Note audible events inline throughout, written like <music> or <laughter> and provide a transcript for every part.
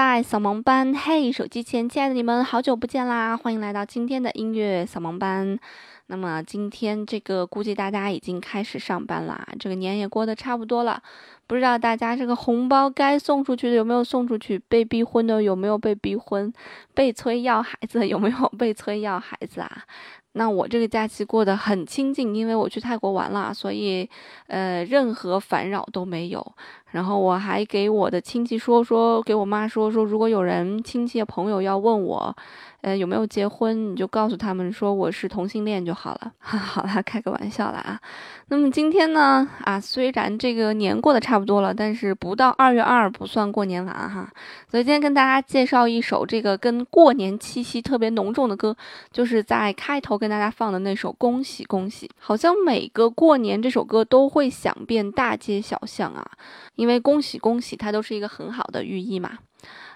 就在扫盲班。嘿，手机前亲爱的你们，好久不见啦！欢迎来到今天的音乐扫盲班。那么今天这个估计大家已经开始上班啦，这个年也过得差不多了。不知道大家这个红包该送出去的有没有送出去？被逼婚的有没有被逼婚？被催要孩子 <laughs> 有没有被催要孩子啊？那我这个假期过得很清静，因为我去泰国玩了，所以呃任何烦扰都没有。然后我还给我的亲戚说说，给我妈说说，如果有人亲戚朋友要问我。呃，有没有结婚？你就告诉他们说我是同性恋就好了。<laughs> 好啦，开个玩笑啦啊。那么今天呢，啊，虽然这个年过得差不多了，但是不到二月二不算过年完哈。所以今天跟大家介绍一首这个跟过年气息特别浓重的歌，就是在开头跟大家放的那首《恭喜恭喜》。好像每个过年这首歌都会响遍大街小巷啊，因为恭喜恭喜它都是一个很好的寓意嘛。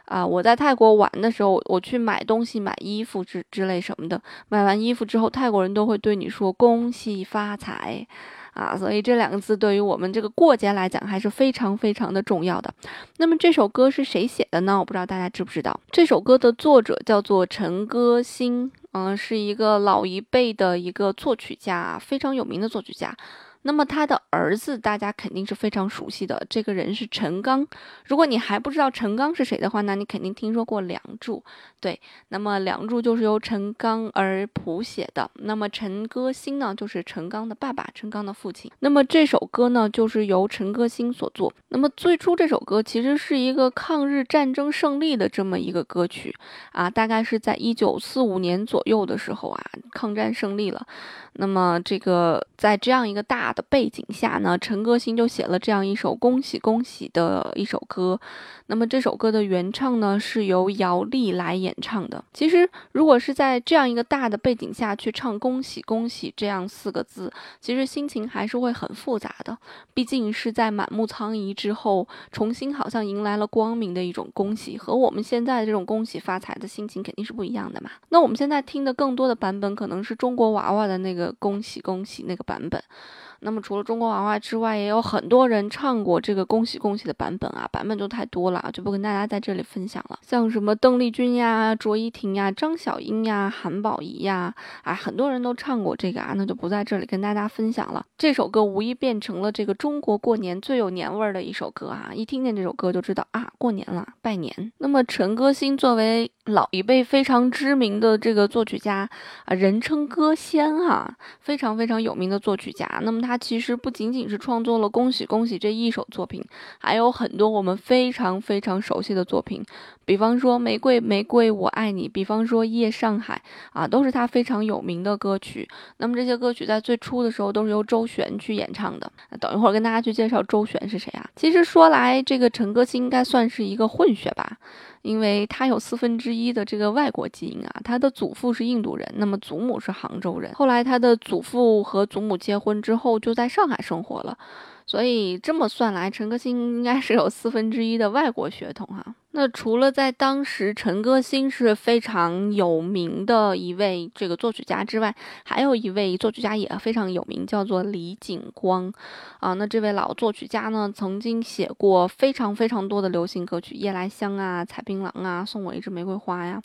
啊，我在泰国玩的时候，我去买东西、买衣服之之类什么的。买完衣服之后，泰国人都会对你说“恭喜发财”，啊，所以这两个字对于我们这个过节来讲还是非常非常的重要的。那么这首歌是谁写的呢？我不知道大家知不知道。这首歌的作者叫做陈歌辛，嗯，是一个老一辈的一个作曲家，非常有名的作曲家。那么他的儿子，大家肯定是非常熟悉的，这个人是陈刚。如果你还不知道陈刚是谁的话，那你肯定听说过《梁祝》。对，那么《梁祝》就是由陈刚而谱写的。那么陈歌辛呢，就是陈刚的爸爸，陈刚的父亲。那么这首歌呢，就是由陈歌辛所作。那么最初这首歌其实是一个抗日战争胜利的这么一个歌曲啊，大概是在一九四五年左右的时候啊，抗战胜利了。那么这个在这样一个大的背景下呢，陈歌辛就写了这样一首恭喜恭喜的一首歌。那么这首歌的原唱呢是由姚丽来演唱的。其实如果是在这样一个大的背景下去唱恭喜恭喜这样四个字，其实心情还是会很复杂的。毕竟是在满目苍夷之后，重新好像迎来了光明的一种恭喜，和我们现在这种恭喜发财的心情肯定是不一样的嘛。那我们现在听的更多的版本可能是中国娃娃的那个。恭喜恭喜那个版本，那么除了中国娃娃之外，也有很多人唱过这个恭喜恭喜的版本啊，版本就太多了，就不跟大家在这里分享了。像什么邓丽君呀、卓依婷呀、张小英呀、韩宝仪呀，啊，很多人都唱过这个啊，那就不在这里跟大家分享了。这首歌无疑变成了这个中国过年最有年味儿的一首歌啊，一听见这首歌就知道啊，过年了，拜年。那么陈歌辛作为老一辈非常知名的这个作曲家啊，人称歌仙哈，非常非常有名的作曲家。那么他其实不仅仅是创作了《恭喜恭喜》这一首作品，还有很多我们非常非常熟悉的作品，比方说《玫瑰玫瑰我爱你》，比方说《夜上海》啊，都是他非常有名的歌曲。那么这些歌曲在最初的时候都是由周璇去演唱的。等一会儿跟大家去介绍周璇是谁啊？其实说来，这个陈歌辛应该算是一个混血吧。因为他有四分之一的这个外国基因啊，他的祖父是印度人，那么祖母是杭州人。后来他的祖父和祖母结婚之后，就在上海生活了。所以这么算来，陈可辛应该是有四分之一的外国血统哈。那除了在当时陈歌辛是非常有名的一位这个作曲家之外，还有一位作曲家也非常有名，叫做李景光啊。那这位老作曲家呢，曾经写过非常非常多的流行歌曲，《夜来香》啊，《采槟榔》啊，《送我一支玫瑰花》呀，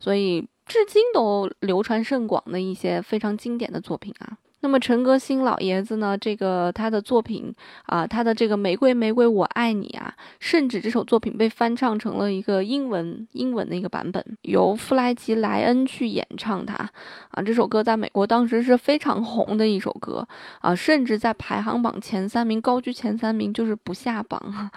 所以至今都流传甚广的一些非常经典的作品啊。那么陈歌辛老爷子呢？这个他的作品啊，他的这个《玫瑰玫瑰我爱你》啊，甚至这首作品被翻唱成了一个英文英文的一个版本，由弗莱吉莱恩去演唱它啊。这首歌在美国当时是非常红的一首歌啊，甚至在排行榜前三名高居前三名，就是不下榜。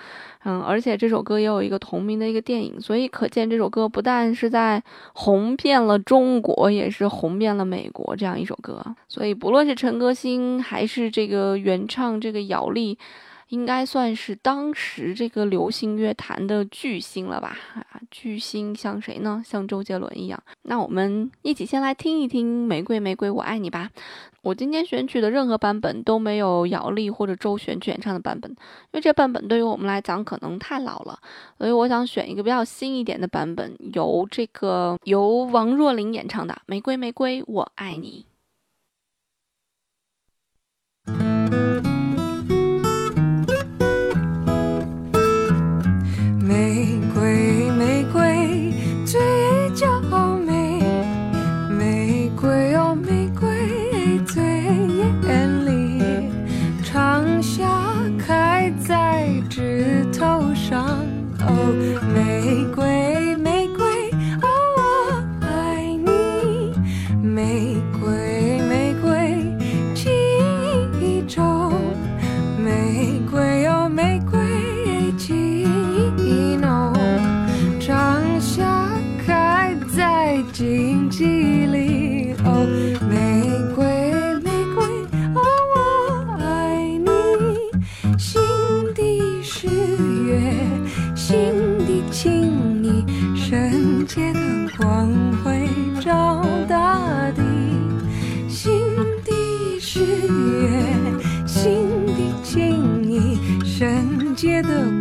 嗯，而且这首歌也有一个同名的一个电影，所以可见这首歌不但是在红遍了中国，也是红遍了美国这样一首歌。所以不论是陈歌辛还是这个原唱这个姚丽，应该算是当时这个流行乐坛的巨星了吧？啊，巨星像谁呢？像周杰伦一样。那我们一起先来听一听《玫瑰玫瑰我爱你》吧。我今天选取的任何版本都没有姚丽或者周璇去演唱的版本，因为这版本对于我们来讲可能太老了，所以我想选一个比较新一点的版本，由这个由王若琳演唱的《玫瑰玫瑰我爱你》。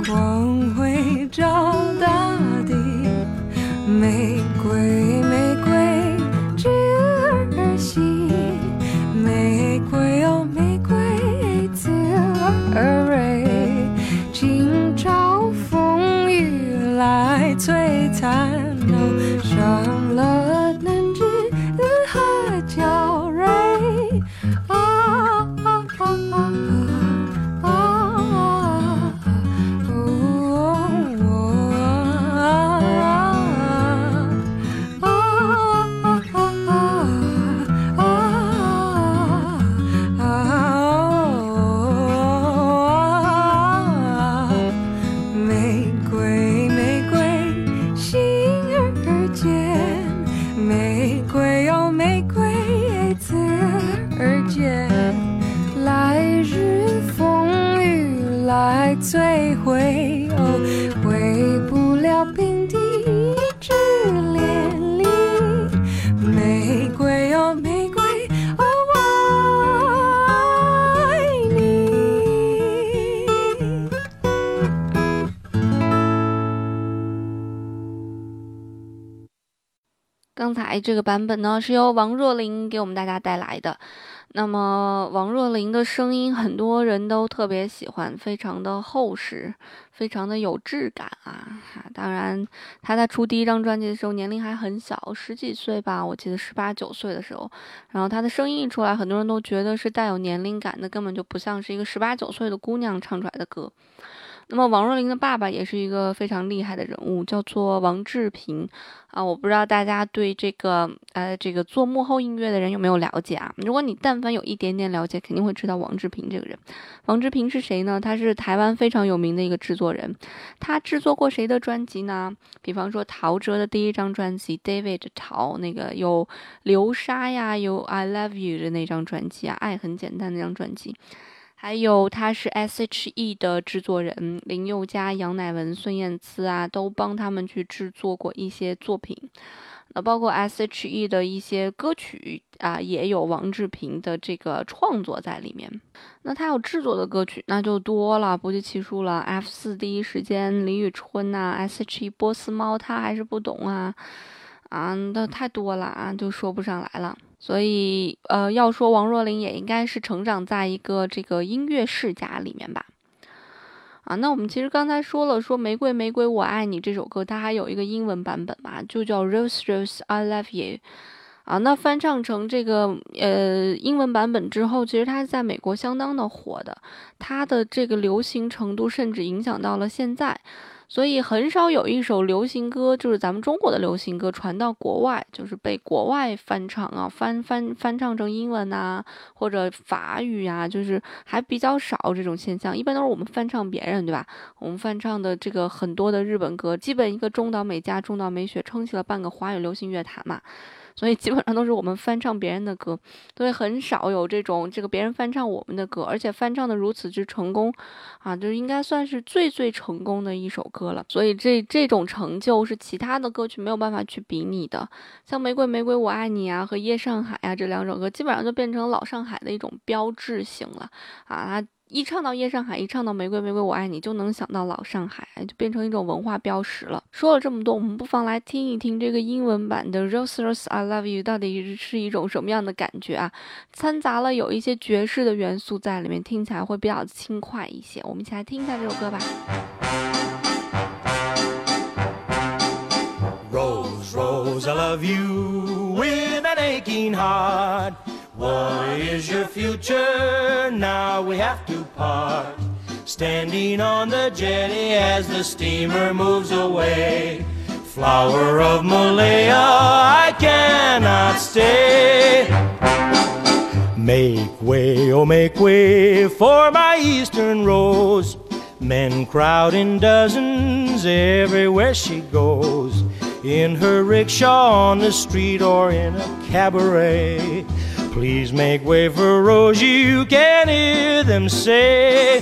光辉照大地。玫瑰，刚才这个版本呢，是由王若琳给我们大家带来的。那么，王若琳的声音很多人都特别喜欢，非常的厚实，非常的有质感啊！哈当然，她在出第一张专辑的时候年龄还很小，十几岁吧，我记得十八九岁的时候。然后她的声音一出来，很多人都觉得是带有年龄感的，根本就不像是一个十八九岁的姑娘唱出来的歌。那么王若琳的爸爸也是一个非常厉害的人物，叫做王志平啊。我不知道大家对这个呃这个做幕后音乐的人有没有了解啊？如果你但凡有一点点了解，肯定会知道王志平这个人。王志平是谁呢？他是台湾非常有名的一个制作人。他制作过谁的专辑呢？比方说陶喆的第一张专辑《David 陶》，那个有流沙呀，有 I Love You 的那张专辑啊，爱很简单那张专辑。还有他是 S.H.E 的制作人，林宥嘉、杨乃文、孙燕姿啊，都帮他们去制作过一些作品。那包括 S.H.E 的一些歌曲啊，也有王志平的这个创作在里面。那他有制作的歌曲，那就多了，不计其数了。F 四第一时间、李宇春呐、S.H.E 波斯猫，他还是不懂啊，啊，那太多了啊，就说不上来了。所以，呃，要说王若琳也应该是成长在一个这个音乐世家里面吧。啊，那我们其实刚才说了，说《玫瑰玫瑰我爱你》这首歌，它还有一个英文版本嘛，就叫 Rose Rose I Love You。啊，那翻唱成这个呃英文版本之后，其实它在美国相当的火的，它的这个流行程度甚至影响到了现在。所以很少有一首流行歌，就是咱们中国的流行歌传到国外，就是被国外翻唱啊，翻翻翻唱成英文呐，或者法语呀，就是还比较少这种现象。一般都是我们翻唱别人，对吧？我们翻唱的这个很多的日本歌，基本一个中岛美嘉、中岛美雪撑起了半个华语流行乐坛嘛。所以基本上都是我们翻唱别人的歌，所以很少有这种这个别人翻唱我们的歌，而且翻唱的如此之成功，啊，就应该算是最最成功的一首歌了。所以这这种成就是其他的歌曲没有办法去比拟的。像《玫瑰玫瑰我爱你》啊和《夜上海》啊这两首歌，基本上就变成老上海的一种标志性了，啊。一唱到夜上海，一唱到玫瑰玫瑰我爱你，就能想到老上海，就变成一种文化标识了。说了这么多，我们不妨来听一听这个英文版的 Rose Rose I Love You 到底是一种什么样的感觉啊？掺杂了有一些爵士的元素在里面，听起来会比较轻快一些。我们一起来听一下这首歌吧。Rose, Rose, I love you with an aching heart. What is your future? Now we have to part. Standing on the jetty as the steamer moves away. Flower of Malaya, I cannot stay. Make way, oh, make way for my eastern rose. Men crowd in dozens everywhere she goes. in her rickshaw on the street or in a cabaret. Please make way for Rosie, you can hear them say,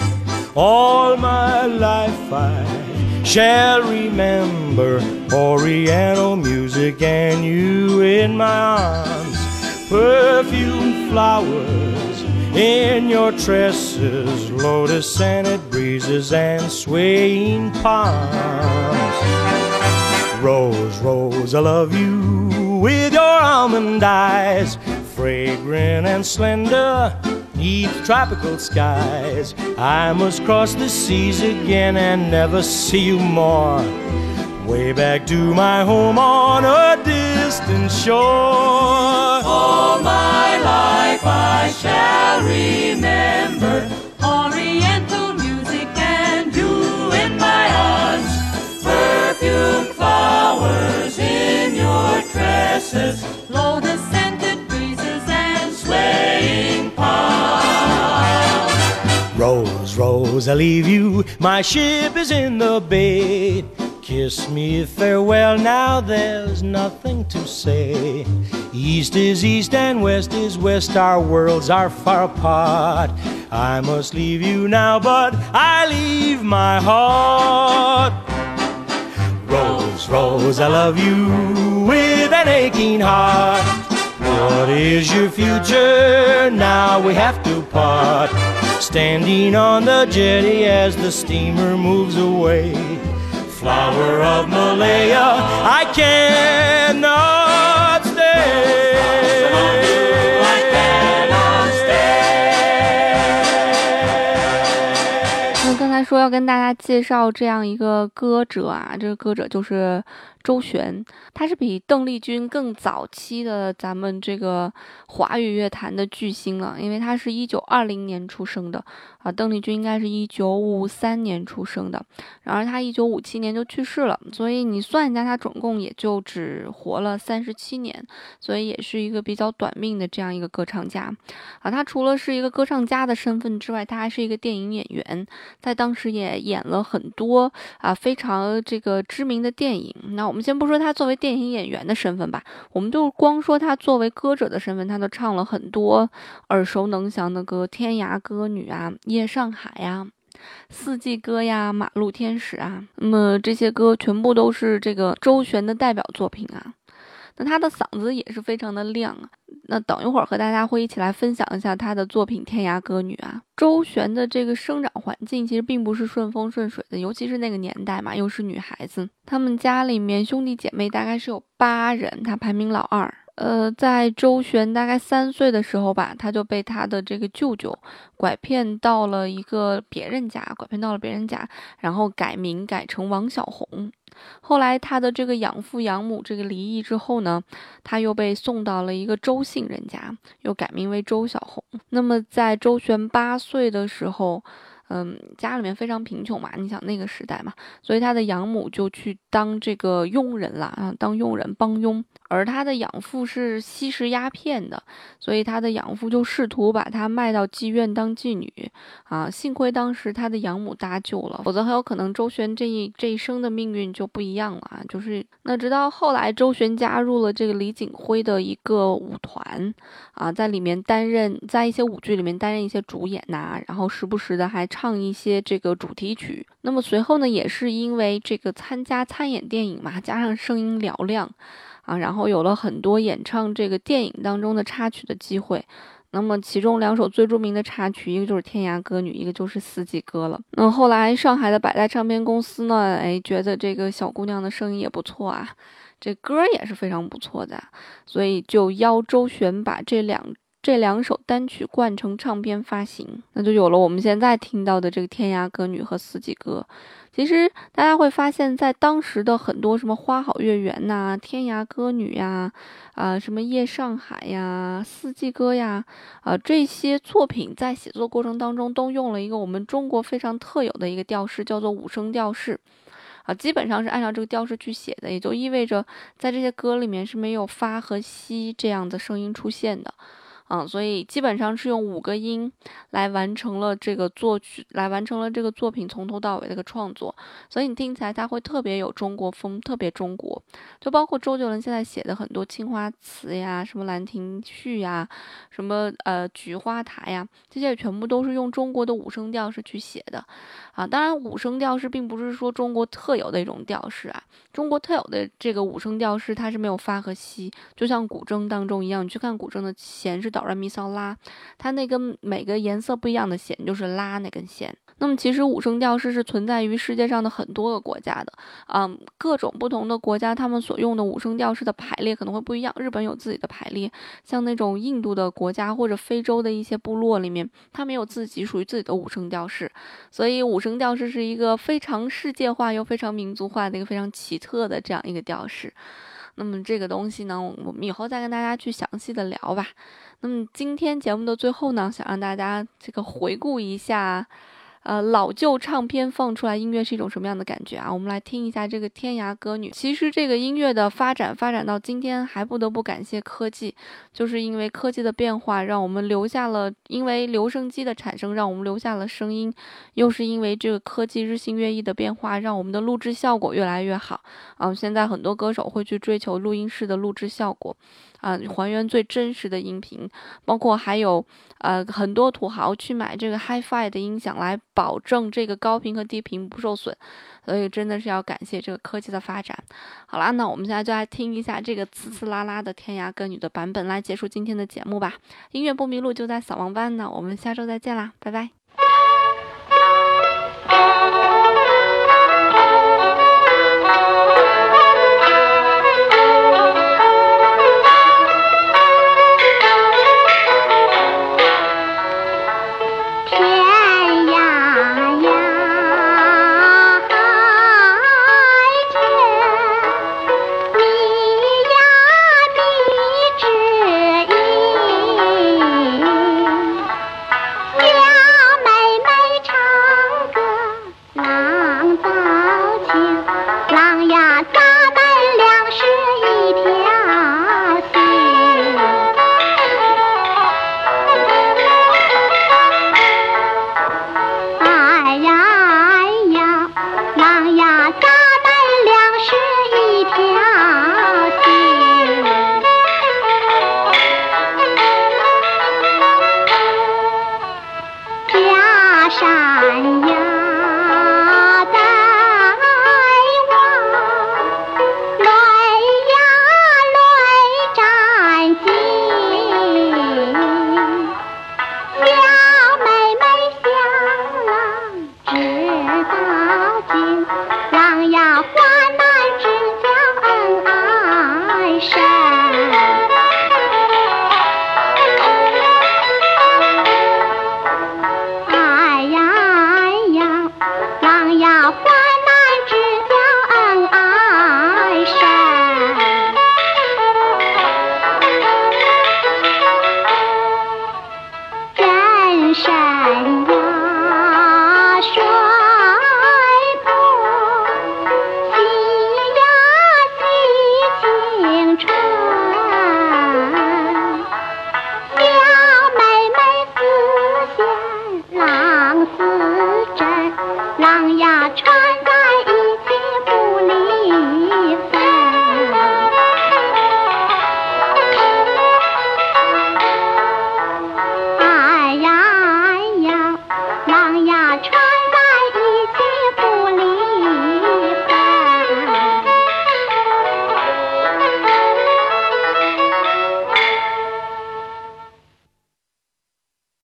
All my life I shall remember Oriental music and you in my arms. Perfume flowers in your tresses, lotus scented breezes and swaying palms. Rose, Rose, I love you with your almond eyes, fragrant and slender, neath tropical skies. I must cross the seas again and never see you more. Way back to my home on a distant shore. All my life I shall remember Oriental music and you in my arms. Perfume flowers in your tresses, lotus palms. Rose, Rose, I leave you. My ship is in the bay. Kiss me farewell now, there's nothing to say. East is east and west is west, our worlds are far apart. I must leave you now, but I leave my heart. Rose, Rose, I love you with an aching heart. What is your future? Now we have to part. Standing on the jetty as the steamer moves away. Flower of Malaya, I cannot 要跟大家介绍这样一个歌者啊，这个歌者就是周璇，他是比邓丽君更早期的咱们这个华语乐坛的巨星了，因为他是一九二零年出生的啊，邓丽君应该是一九五三年出生的，然而他一九五七年就去世了，所以你算一下，他总共也就只活了三十七年，所以也是一个比较短命的这样一个歌唱家啊。他除了是一个歌唱家的身份之外，他还是一个电影演员，在当时也演了很多啊非常这个知名的电影。那我们先不说他作为电影演员的身份吧，我们就光说他作为歌者的身份，他都唱了很多耳熟能详的歌，《天涯歌女》啊，《夜上海》呀。四季歌呀，马路天使啊，那么这些歌全部都是这个周璇的代表作品啊。那他的嗓子也是非常的亮啊。那等一会儿和大家会一起来分享一下他的作品《天涯歌女》啊。周璇的这个生长环境其实并不是顺风顺水的，尤其是那个年代嘛，又是女孩子，他们家里面兄弟姐妹大概是有八人，她排名老二。呃，在周璇大概三岁的时候吧，他就被他的这个舅舅拐骗到了一个别人家，拐骗到了别人家，然后改名改成王小红。后来他的这个养父养母这个离异之后呢，他又被送到了一个周姓人家，又改名为周小红。那么在周璇八岁的时候，嗯，家里面非常贫穷嘛，你想那个时代嘛，所以他的养母就去当这个佣人了啊，当佣人帮佣。而他的养父是吸食鸦片的，所以他的养父就试图把他卖到妓院当妓女啊。幸亏当时他的养母搭救了，否则很有可能周璇这一这一生的命运就不一样了啊。就是那直到后来，周璇加入了这个李景辉的一个舞团啊，在里面担任，在一些舞剧里面担任一些主演呐、然后时不时的还唱一些这个主题曲。那么随后呢，也是因为这个参加参演电影嘛，加上声音嘹亮。啊，然后有了很多演唱这个电影当中的插曲的机会。那么其中两首最著名的插曲，一个就是《天涯歌女》，一个就是《四季歌》了。那后来上海的百代唱片公司呢，哎，觉得这个小姑娘的声音也不错啊，这歌也是非常不错的，所以就邀周璇把这两这两首单曲灌成唱片发行，那就有了我们现在听到的这个《天涯歌女》和《四季歌》。其实大家会发现，在当时的很多什么《花好月圆》呐、《天涯歌女》呀、啊什么《夜上海》呀、《四季歌》呀，啊这些作品在写作过程当中都用了一个我们中国非常特有的一个调式，叫做五声调式。啊，基本上是按照这个调式去写的，也就意味着在这些歌里面是没有发和西这样的声音出现的。嗯，所以基本上是用五个音来完成了这个作曲，来完成了这个作品从头到尾的一个创作，所以你听起来它会特别有中国风，特别中国。就包括周杰伦现在写的很多青花瓷呀，什么兰亭序呀，什么呃菊花台呀，这些全部都是用中国的五声调式去写的啊。当然，五声调式并不是说中国特有的一种调式啊，中国特有的这个五声调式它是没有发和西，就像古筝当中一样，你去看古筝的弦是。哆来咪嗦拉，它那根每个颜色不一样的弦就是拉那根弦。那么其实五声调式是存在于世界上的很多个国家的，嗯，各种不同的国家他们所用的五声调式的排列可能会不一样。日本有自己的排列，像那种印度的国家或者非洲的一些部落里面，他们有自己属于自己的五声调式。所以五声调式是一个非常世界化又非常民族化的一个非常奇特的这样一个调式。那么这个东西呢，我们以后再跟大家去详细的聊吧。那么今天节目的最后呢，想让大家这个回顾一下。呃，老旧唱片放出来音乐是一种什么样的感觉啊？我们来听一下这个《天涯歌女》。其实这个音乐的发展发展到今天，还不得不感谢科技，就是因为科技的变化，让我们留下了；因为留声机的产生，让我们留下了声音；又是因为这个科技日新月异的变化，让我们的录制效果越来越好。啊，现在很多歌手会去追求录音室的录制效果。啊，还原最真实的音频，包括还有呃很多土豪去买这个 HiFi 的音响来保证这个高频和低频不受损，所以真的是要感谢这个科技的发展。好啦，那我们现在就来听一下这个呲呲啦啦的天涯歌女的版本，来结束今天的节目吧。音乐不迷路就在扫盲班呢，我们下周再见啦，拜拜。